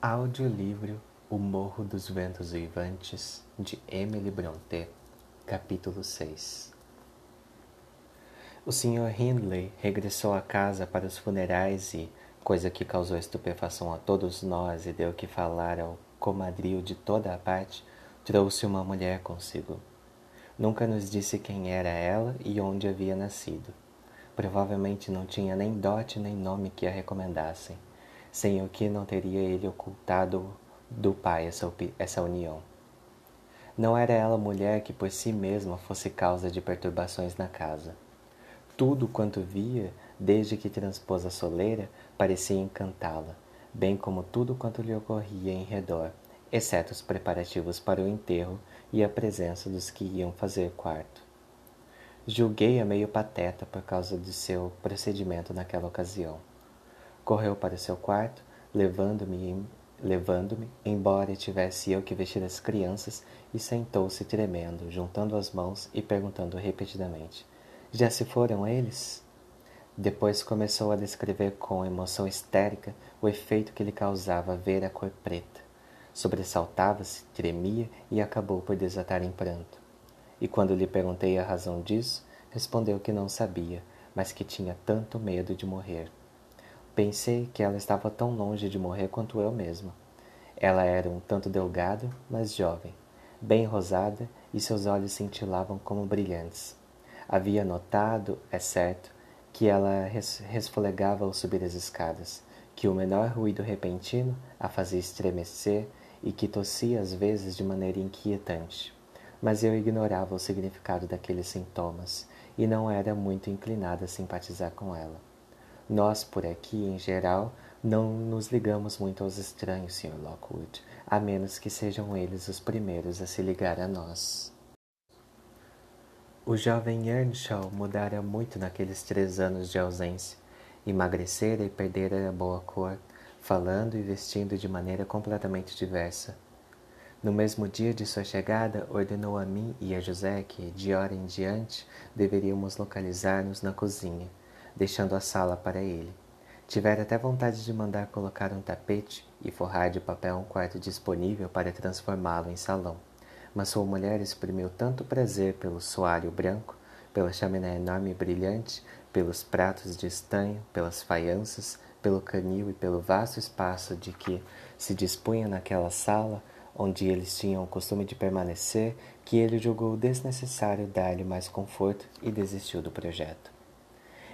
Audiolivro O Morro dos Ventos Vivantes, de Emily Brontë, capítulo 6 O Sr. Hindley regressou à casa para os funerais e, coisa que causou estupefação a todos nós e deu que falar ao comadril de toda a parte, trouxe uma mulher consigo. Nunca nos disse quem era ela e onde havia nascido. Provavelmente não tinha nem dote nem nome que a recomendassem sem o que não teria ele ocultado do pai essa, essa união. Não era ela mulher que por si mesma fosse causa de perturbações na casa. Tudo quanto via, desde que transpôs a soleira, parecia encantá-la, bem como tudo quanto lhe ocorria em redor, exceto os preparativos para o enterro e a presença dos que iam fazer quarto. Julguei-a meio pateta por causa de seu procedimento naquela ocasião. Correu para seu quarto, levando-me, levando-me, embora tivesse eu que vestir as crianças, e sentou-se tremendo, juntando as mãos e perguntando repetidamente: Já se foram eles? Depois começou a descrever com emoção histérica o efeito que lhe causava ver a cor preta. Sobressaltava-se, tremia e acabou por desatar em pranto. E quando lhe perguntei a razão disso, respondeu que não sabia, mas que tinha tanto medo de morrer. Pensei que ela estava tão longe de morrer quanto eu mesma. Ela era um tanto delgada, mas jovem, bem rosada e seus olhos cintilavam como brilhantes. Havia notado, é certo, que ela resfolegava ao subir as escadas, que o menor ruído repentino a fazia estremecer e que tossia às vezes de maneira inquietante. Mas eu ignorava o significado daqueles sintomas e não era muito inclinada a simpatizar com ela. Nós, por aqui, em geral, não nos ligamos muito aos estranhos, Sr. Lockwood, a menos que sejam eles os primeiros a se ligar a nós. O jovem Earnshaw mudara muito naqueles três anos de ausência. Emagrecera e perdera a boa cor, falando e vestindo de maneira completamente diversa. No mesmo dia de sua chegada, ordenou a mim e a José que, de hora em diante, deveríamos localizar-nos na cozinha deixando a sala para ele. Tivera até vontade de mandar colocar um tapete e forrar de papel um quarto disponível para transformá-lo em salão. Mas sua mulher exprimiu tanto prazer pelo soalho branco, pela chaminé enorme e brilhante, pelos pratos de estanho, pelas faianças, pelo canil e pelo vasto espaço de que se dispunha naquela sala, onde eles tinham o costume de permanecer, que ele julgou desnecessário dar-lhe mais conforto e desistiu do projeto.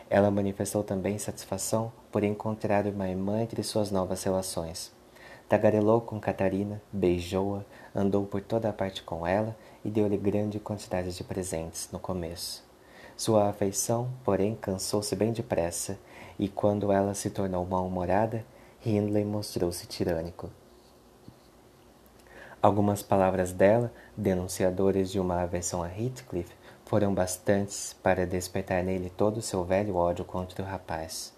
Ela manifestou também satisfação por encontrar uma irmã entre suas novas relações. Tagarelou com Catarina, beijou-a, andou por toda a parte com ela e deu-lhe grande quantidade de presentes no começo. Sua afeição, porém, cansou-se bem depressa, e quando ela se tornou mal-humorada, Hindley mostrou-se tirânico. Algumas palavras dela, denunciadoras de uma aversão a Heathcliff, foram bastantes para despertar nele todo o seu velho ódio contra o rapaz.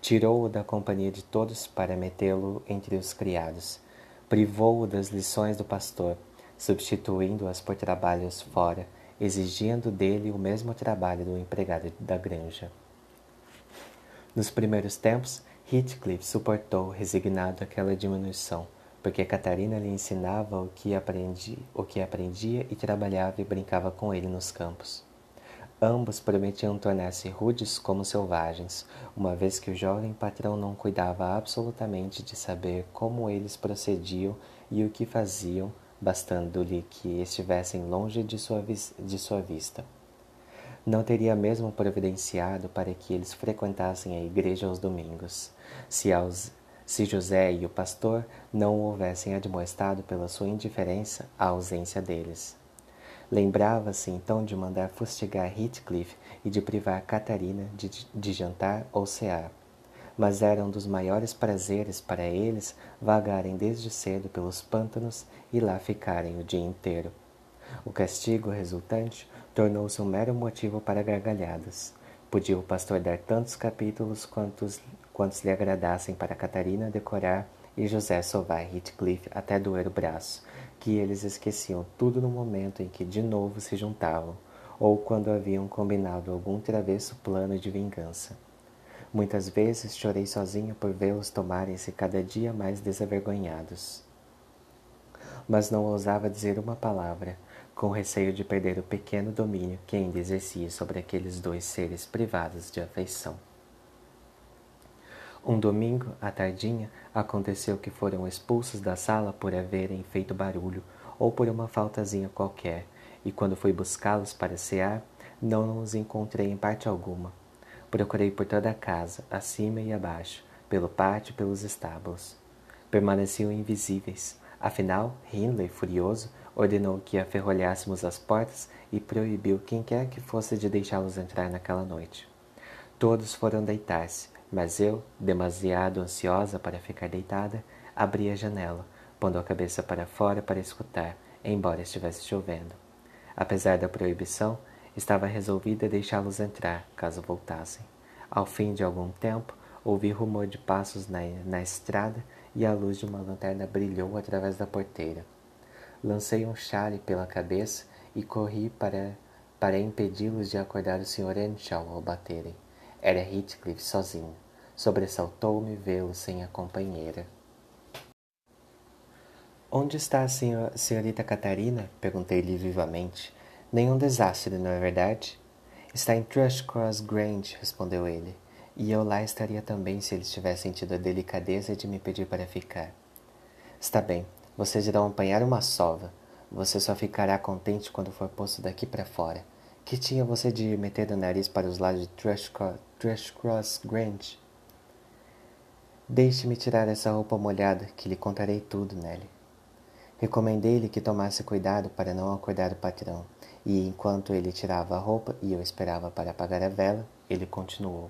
Tirou-o da companhia de todos para metê-lo entre os criados. Privou-o das lições do pastor, substituindo-as por trabalhos fora, exigindo dele o mesmo trabalho do empregado da granja. Nos primeiros tempos, Heathcliff suportou resignado aquela diminuição, porque Catarina lhe ensinava o que aprendia, o que aprendia e trabalhava e brincava com ele nos campos. Ambos prometiam tornar-se rudes como selvagens, uma vez que o jovem patrão não cuidava absolutamente de saber como eles procediam e o que faziam, bastando-lhe que estivessem longe de sua, de sua vista. Não teria mesmo providenciado para que eles frequentassem a igreja aos domingos, se aos se José e o pastor não o houvessem admoestado pela sua indiferença à ausência deles. Lembrava-se então de mandar fustigar Heathcliff e de privar Catarina de, de jantar ou cear. Mas era um dos maiores prazeres para eles vagarem desde cedo pelos pântanos e lá ficarem o dia inteiro. O castigo resultante tornou-se um mero motivo para gargalhadas. Podia o pastor dar tantos capítulos quantos quantos lhe agradassem para Catarina decorar e José sovar Heathcliff até doer o braço, que eles esqueciam tudo no momento em que de novo se juntavam, ou quando haviam combinado algum travesso plano de vingança. Muitas vezes chorei sozinho por vê-los tomarem-se cada dia mais desavergonhados. Mas não ousava dizer uma palavra, com receio de perder o pequeno domínio que ainda exercia sobre aqueles dois seres privados de afeição. Um domingo, à tardinha, aconteceu que foram expulsos da sala por haverem feito barulho ou por uma faltazinha qualquer, e quando fui buscá-los para cear, não os encontrei em parte alguma. Procurei por toda a casa, acima e abaixo, pelo pátio e pelos estábulos. Permaneciam invisíveis. Afinal, Hindley, furioso, ordenou que aferrolhássemos as portas e proibiu quem quer que fosse de deixá-los entrar naquela noite. Todos foram deitar-se, mas eu, demasiado ansiosa para ficar deitada, abri a janela, pondo a cabeça para fora para escutar, embora estivesse chovendo. Apesar da proibição, estava resolvida a deixá-los entrar, caso voltassem. Ao fim de algum tempo, ouvi rumor de passos na, na estrada e a luz de uma lanterna brilhou através da porteira. Lancei um chale pela cabeça e corri para, para impedi-los de acordar o Sr. Earnshaw ao baterem. Era Heathcliff sozinho. Sobressaltou-me vê-lo sem a companheira. Onde está a senhor, senhorita Catarina? Perguntei-lhe vivamente. Nenhum desastre, não é verdade? Está em Thrushcross Grange, respondeu ele. E eu lá estaria também se eles tivessem tido a delicadeza de me pedir para ficar. Está bem, vocês irão apanhar uma sova. Você só ficará contente quando for posto daqui para fora. Que tinha você de meter o nariz para os lados de Thrushcross Grange? Deixe-me tirar essa roupa molhada, que lhe contarei tudo, Nelly. Recomendei-lhe que tomasse cuidado para não acordar o patrão, e enquanto ele tirava a roupa e eu esperava para apagar a vela, ele continuou.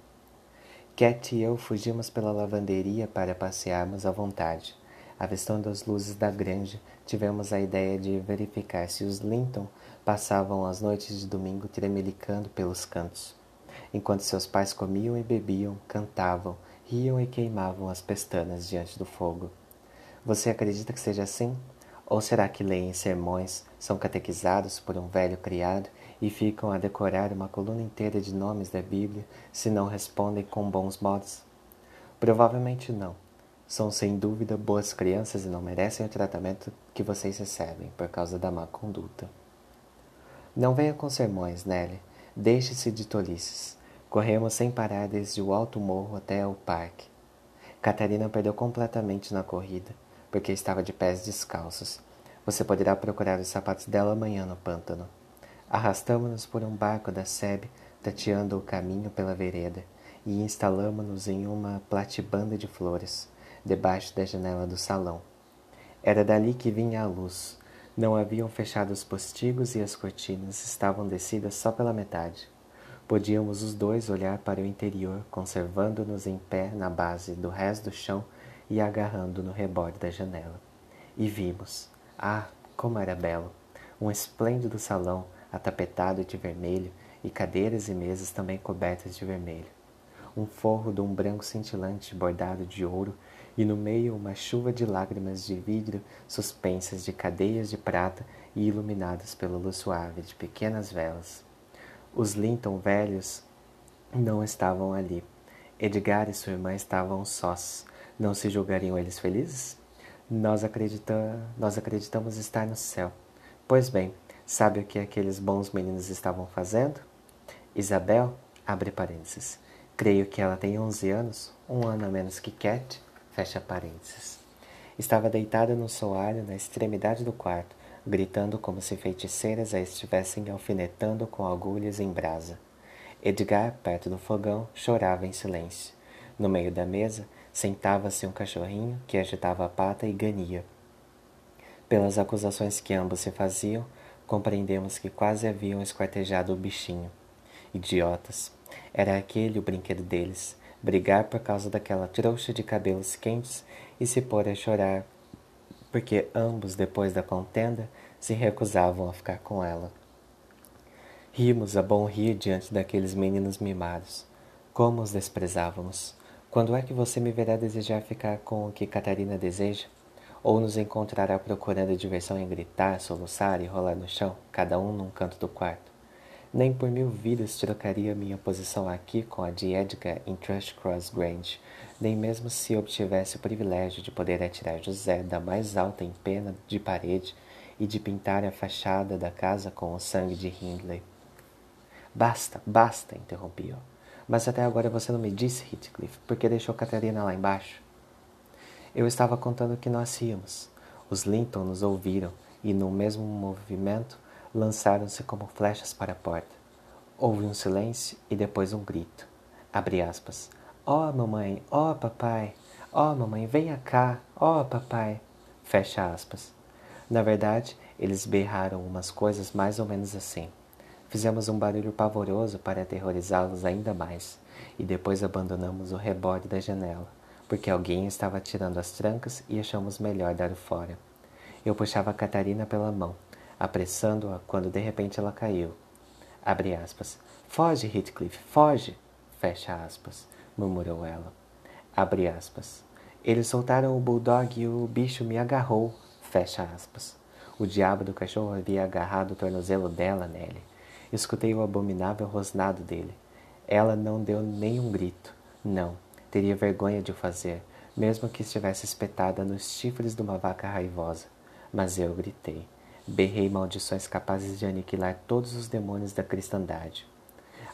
Cat e eu fugimos pela lavanderia para passearmos à vontade. Avistando as luzes da granja, tivemos a ideia de verificar se os Linton passavam as noites de domingo tremelicando pelos cantos. Enquanto seus pais comiam e bebiam, cantavam, riam e queimavam as pestanas diante do fogo. Você acredita que seja assim? Ou será que leem sermões, são catequizados por um velho criado e ficam a decorar uma coluna inteira de nomes da Bíblia se não respondem com bons modos? Provavelmente não. São sem dúvida boas crianças e não merecem o tratamento que vocês recebem por causa da má conduta. Não venha com sermões, Nelly. Deixe-se de tolices. Corremos sem parar desde o alto morro até o parque. Catarina perdeu completamente na corrida, porque estava de pés descalços. Você poderá procurar os sapatos dela amanhã no pântano. Arrastamos-nos por um barco da Sebe, tateando o caminho pela vereda, e instalamos-nos em uma platibanda de flores, debaixo da janela do salão. Era dali que vinha a luz, não haviam fechado os postigos e as cortinas estavam descidas só pela metade. Podíamos os dois olhar para o interior, conservando-nos em pé na base do rés do chão e agarrando no reborde da janela. E vimos, ah, como era belo! Um esplêndido salão, atapetado de vermelho, e cadeiras e mesas também cobertas de vermelho. Um forro de um branco cintilante bordado de ouro e no meio uma chuva de lágrimas de vidro suspensas de cadeias de prata e iluminadas pela luz suave de pequenas velas. Os Linton velhos não estavam ali. Edgar e sua irmã estavam sós. Não se julgariam eles felizes? Nós, acredita... Nós acreditamos estar no céu. Pois bem, sabe o que aqueles bons meninos estavam fazendo? Isabel, abre parênteses, creio que ela tem onze anos, um ano a menos que Cat, Fecha parênteses. Estava deitada no soalho na extremidade do quarto, gritando como se feiticeiras a estivessem alfinetando com agulhas em brasa. Edgar, perto do fogão, chorava em silêncio. No meio da mesa, sentava-se um cachorrinho que agitava a pata e gania. Pelas acusações que ambos se faziam, compreendemos que quase haviam esquartejado o bichinho. Idiotas! Era aquele o brinquedo deles, brigar por causa daquela trouxa de cabelos quentes e se pôr a chorar, porque ambos, depois da contenda, se recusavam a ficar com ela. Rimos a bom rir diante daqueles meninos mimados. Como os desprezávamos! Quando é que você me verá desejar ficar com o que Catarina deseja? Ou nos encontrará procurando diversão em gritar, soluçar e rolar no chão, cada um num canto do quarto? Nem por mil vidas trocaria minha posição aqui com a de Edgar em Thrushcross Grange, nem mesmo se obtivesse o privilégio de poder atirar José da mais alta empena de parede e de pintar a fachada da casa com o sangue de Hindley. Basta, basta, interrompi-o. Mas até agora você não me disse, Heathcliff, porque deixou Catarina lá embaixo. Eu estava contando que nós íamos. Os Linton nos ouviram e, no mesmo movimento, lançaram-se como flechas para a porta. Houve um silêncio e depois um grito. Abre aspas. Ó, oh, mamãe, ó, oh, papai, ó, oh, mamãe, venha cá, ó, papai. Fecha aspas. Na verdade, eles berraram umas coisas mais ou menos assim. Fizemos um barulho pavoroso para aterrorizá-los ainda mais, e depois abandonamos o reborde da janela, porque alguém estava tirando as trancas e achamos melhor dar o fora. Eu puxava a Catarina pela mão, apressando-a quando de repente ela caiu. Abre aspas. Foge, Heathcliff, foge! Fecha aspas, murmurou ela. Abre aspas. Eles soltaram o bulldog e o bicho me agarrou. Fecha aspas. O diabo do cachorro havia agarrado o tornozelo dela nele. Escutei o abominável rosnado dele. Ela não deu nem um grito. Não, teria vergonha de o fazer, mesmo que estivesse espetada nos chifres de uma vaca raivosa. Mas eu gritei. Berrei maldições capazes de aniquilar todos os demônios da cristandade.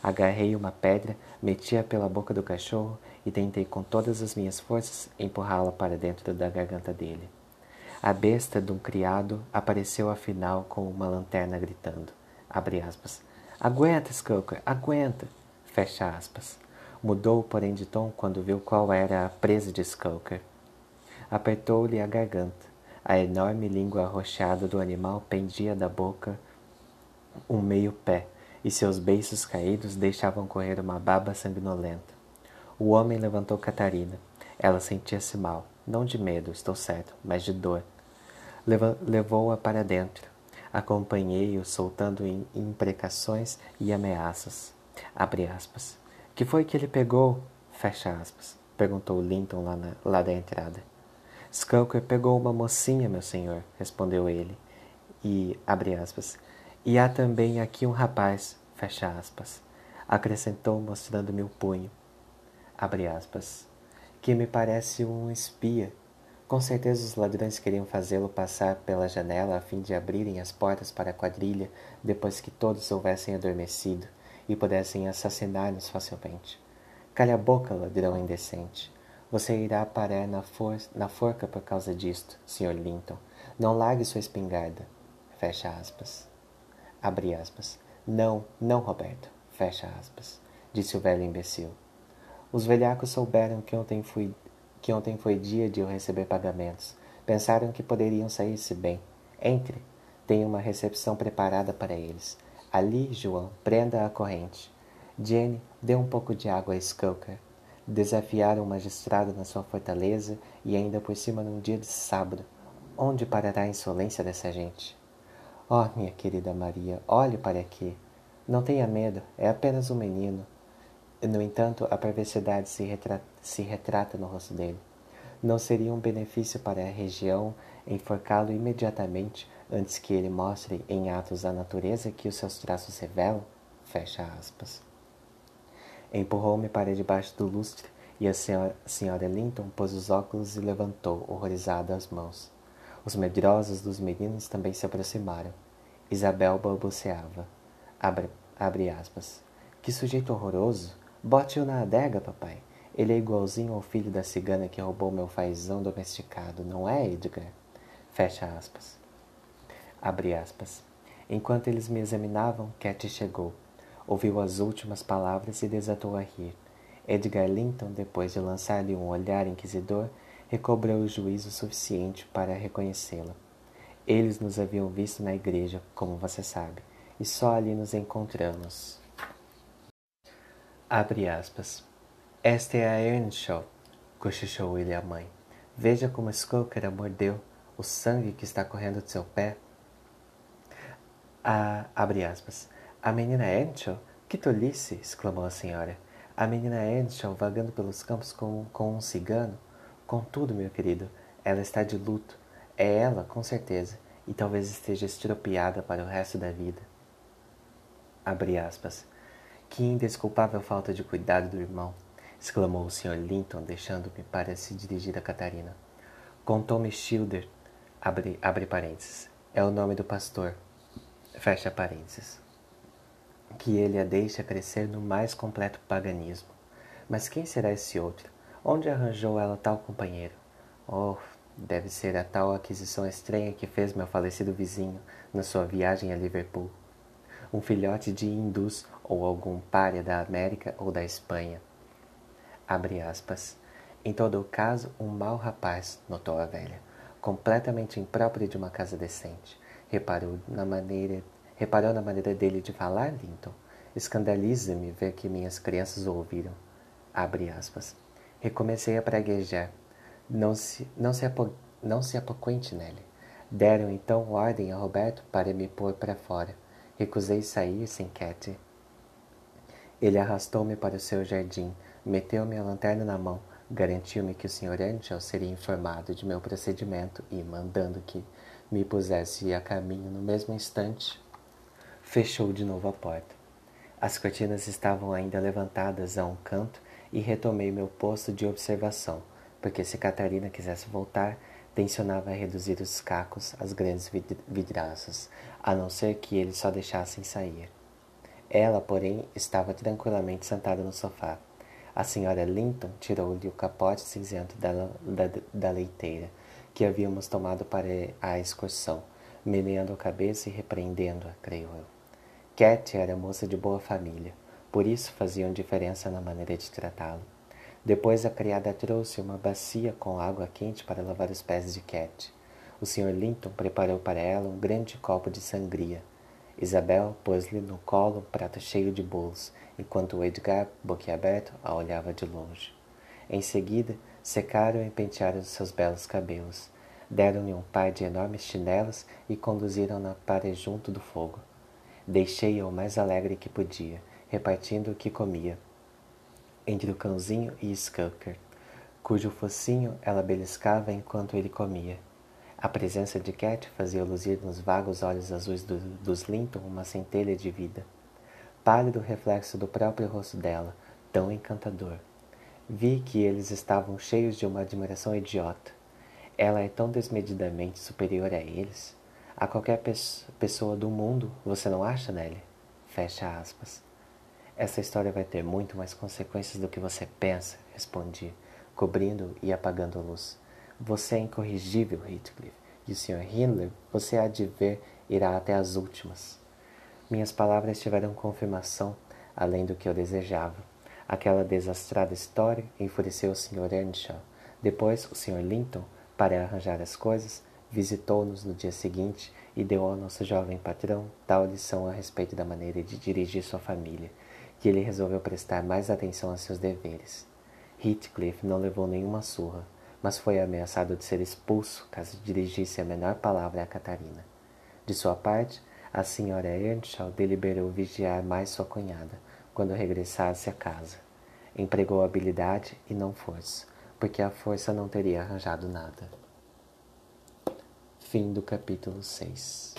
Agarrei uma pedra, meti-a pela boca do cachorro e tentei com todas as minhas forças empurrá-la para dentro da garganta dele. A besta de um criado apareceu afinal com uma lanterna gritando. Aspas. Aguenta, Skulker, aguenta. Fecha aspas. Mudou, porém, de tom quando viu qual era a presa de Skulker. Apertou-lhe a garganta. A enorme língua arroxeada do animal pendia da boca um meio pé, e seus beiços caídos deixavam correr uma baba sanguinolenta. O homem levantou Catarina. Ela sentia-se mal, não de medo, estou certo, mas de dor. Levou-a para dentro. Acompanhei-o soltando imprecações e ameaças. Abre aspas. Que foi que ele pegou? Fecha aspas. Perguntou Linton lá, na, lá da entrada. Skulker pegou uma mocinha, meu senhor, respondeu ele. E, abre aspas, e há também aqui um rapaz, fecha aspas, acrescentou mostrando-me o punho, abre aspas, que me parece um espia. Com certeza os ladrões queriam fazê-lo passar pela janela a fim de abrirem as portas para a quadrilha depois que todos houvessem adormecido e pudessem assassinar-nos facilmente. Calha a boca, ladrão indecente. Você irá parar na, for na forca por causa disto, Sr. Linton. Não largue sua espingarda. Fecha aspas. Abre aspas. Não, não, Roberto. Fecha aspas. Disse o velho imbecil. Os velhacos souberam que ontem, fui, que ontem foi dia de eu receber pagamentos. Pensaram que poderiam sair-se bem. Entre. Tenho uma recepção preparada para eles. Ali, João, prenda a corrente. Jenny, dê um pouco de água a Skulker. Desafiar um magistrado na sua fortaleza e ainda por cima num dia de sábado. Onde parará a insolência dessa gente? Oh, minha querida Maria, olhe para aqui. Não tenha medo, é apenas um menino. No entanto, a perversidade se retrata, se retrata no rosto dele. Não seria um benefício para a região enforcá-lo imediatamente antes que ele mostre em atos a natureza que os seus traços revelam? Fecha aspas. Empurrou-me para debaixo do lustre e a senhora, a senhora Linton pôs os óculos e levantou, horrorizada, as mãos. Os medrosos dos meninos também se aproximaram. Isabel balbuciava. Abre, abre aspas. Que sujeito horroroso! Bote-o na adega, papai. Ele é igualzinho ao filho da cigana que roubou meu fazão domesticado, não é, Edgar? Fecha aspas. Abre aspas. Enquanto eles me examinavam, Cat chegou. Ouviu as últimas palavras e desatou a rir. Edgar Linton, depois de lançar-lhe um olhar inquisidor, recobrou o juízo suficiente para reconhecê-la. Eles nos haviam visto na igreja, como você sabe, e só ali nos encontramos. Abre aspas. Esta é a Earnshaw, cochichou ele à mãe. Veja como Skulker a mordeu, o sangue que está correndo de seu pé. A, abre aspas. A menina Earnshaw? Que tolice! exclamou a senhora. A menina Earnshaw vagando pelos campos com, com um cigano? Contudo, meu querido, ela está de luto. É ela, com certeza, e talvez esteja estropiada para o resto da vida. Abre aspas. Que indesculpável falta de cuidado do irmão, exclamou o Sr. Linton, deixando-me para se dirigir a Catarina. Contou-me Schilder, abre, abre parênteses, é o nome do pastor, fecha parênteses, que ele a deixa crescer no mais completo paganismo. Mas quem será esse outro? Onde arranjou ela tal companheiro? Oh, deve ser a tal aquisição estranha que fez meu falecido vizinho na sua viagem a Liverpool. Um filhote de hindus ou algum pária da América ou da Espanha. Abre aspas. Em todo o caso, um mau rapaz, notou a velha, completamente impróprio de uma casa decente. Reparou na maneira, reparou na maneira dele de falar, Linton. Escandaliza-me ver que minhas crianças o ouviram. Abre aspas. Recomecei a praguejar. Não se, não se, apo, não se apoquente nele. Deram então ordem a Roberto para me pôr para fora. Recusei sair sem Cat. Ele arrastou-me para o seu jardim, meteu-me a lanterna na mão, Garantiu-me que o Sr. Angel seria informado de meu procedimento e, mandando que me pusesse a caminho no mesmo instante, fechou de novo a porta. As cortinas estavam ainda levantadas a um canto e retomei meu posto de observação, porque se Catarina quisesse voltar, tensionava reduzir os cacos às grandes vidraças, a não ser que eles só deixassem sair. Ela, porém, estava tranquilamente sentada no sofá, a senhora Linton tirou-lhe o capote cinzento da, da, da leiteira, que havíamos tomado para a excursão, meneando a cabeça e repreendendo-a, creio eu. Cat era moça de boa família, por isso faziam diferença na maneira de tratá-lo. Depois a criada trouxe uma bacia com água quente para lavar os pés de Cat. O Sr. Linton preparou para ela um grande copo de sangria. Isabel pôs-lhe no colo um prato cheio de bolos enquanto Edgar, boquiaberto, a olhava de longe. Em seguida, secaram e pentearam seus belos cabelos. Deram-lhe um par de enormes chinelos e conduziram-na para junto do fogo. Deixei-a o mais alegre que podia, repartindo o que comia, entre o cãozinho e Skulker, cujo focinho ela beliscava enquanto ele comia. A presença de Cat fazia luzir nos vagos olhos azuis do, dos Linton uma centelha de vida pálido reflexo do próprio rosto dela, tão encantador. Vi que eles estavam cheios de uma admiração idiota. Ela é tão desmedidamente superior a eles. A qualquer pe pessoa do mundo, você não acha, Nelly? Fecha aspas. Essa história vai ter muito mais consequências do que você pensa, respondi, cobrindo e apagando a luz. Você é incorrigível, Heathcliff, e o Sr. Hindler, você há de ver, irá até as últimas. Minhas palavras tiveram confirmação, além do que eu desejava. Aquela desastrada história enfureceu o Sr. Earnshaw. Depois, o Sr. Linton, para arranjar as coisas, visitou-nos no dia seguinte e deu ao nosso jovem patrão tal lição a respeito da maneira de dirigir sua família, que ele resolveu prestar mais atenção a seus deveres. Heathcliff não levou nenhuma surra, mas foi ameaçado de ser expulso caso dirigisse a menor palavra a Catarina. De sua parte, a senhora Earnshaw deliberou vigiar mais sua cunhada quando regressasse à casa. Empregou habilidade e não força, porque a força não teria arranjado nada. Fim do capítulo 6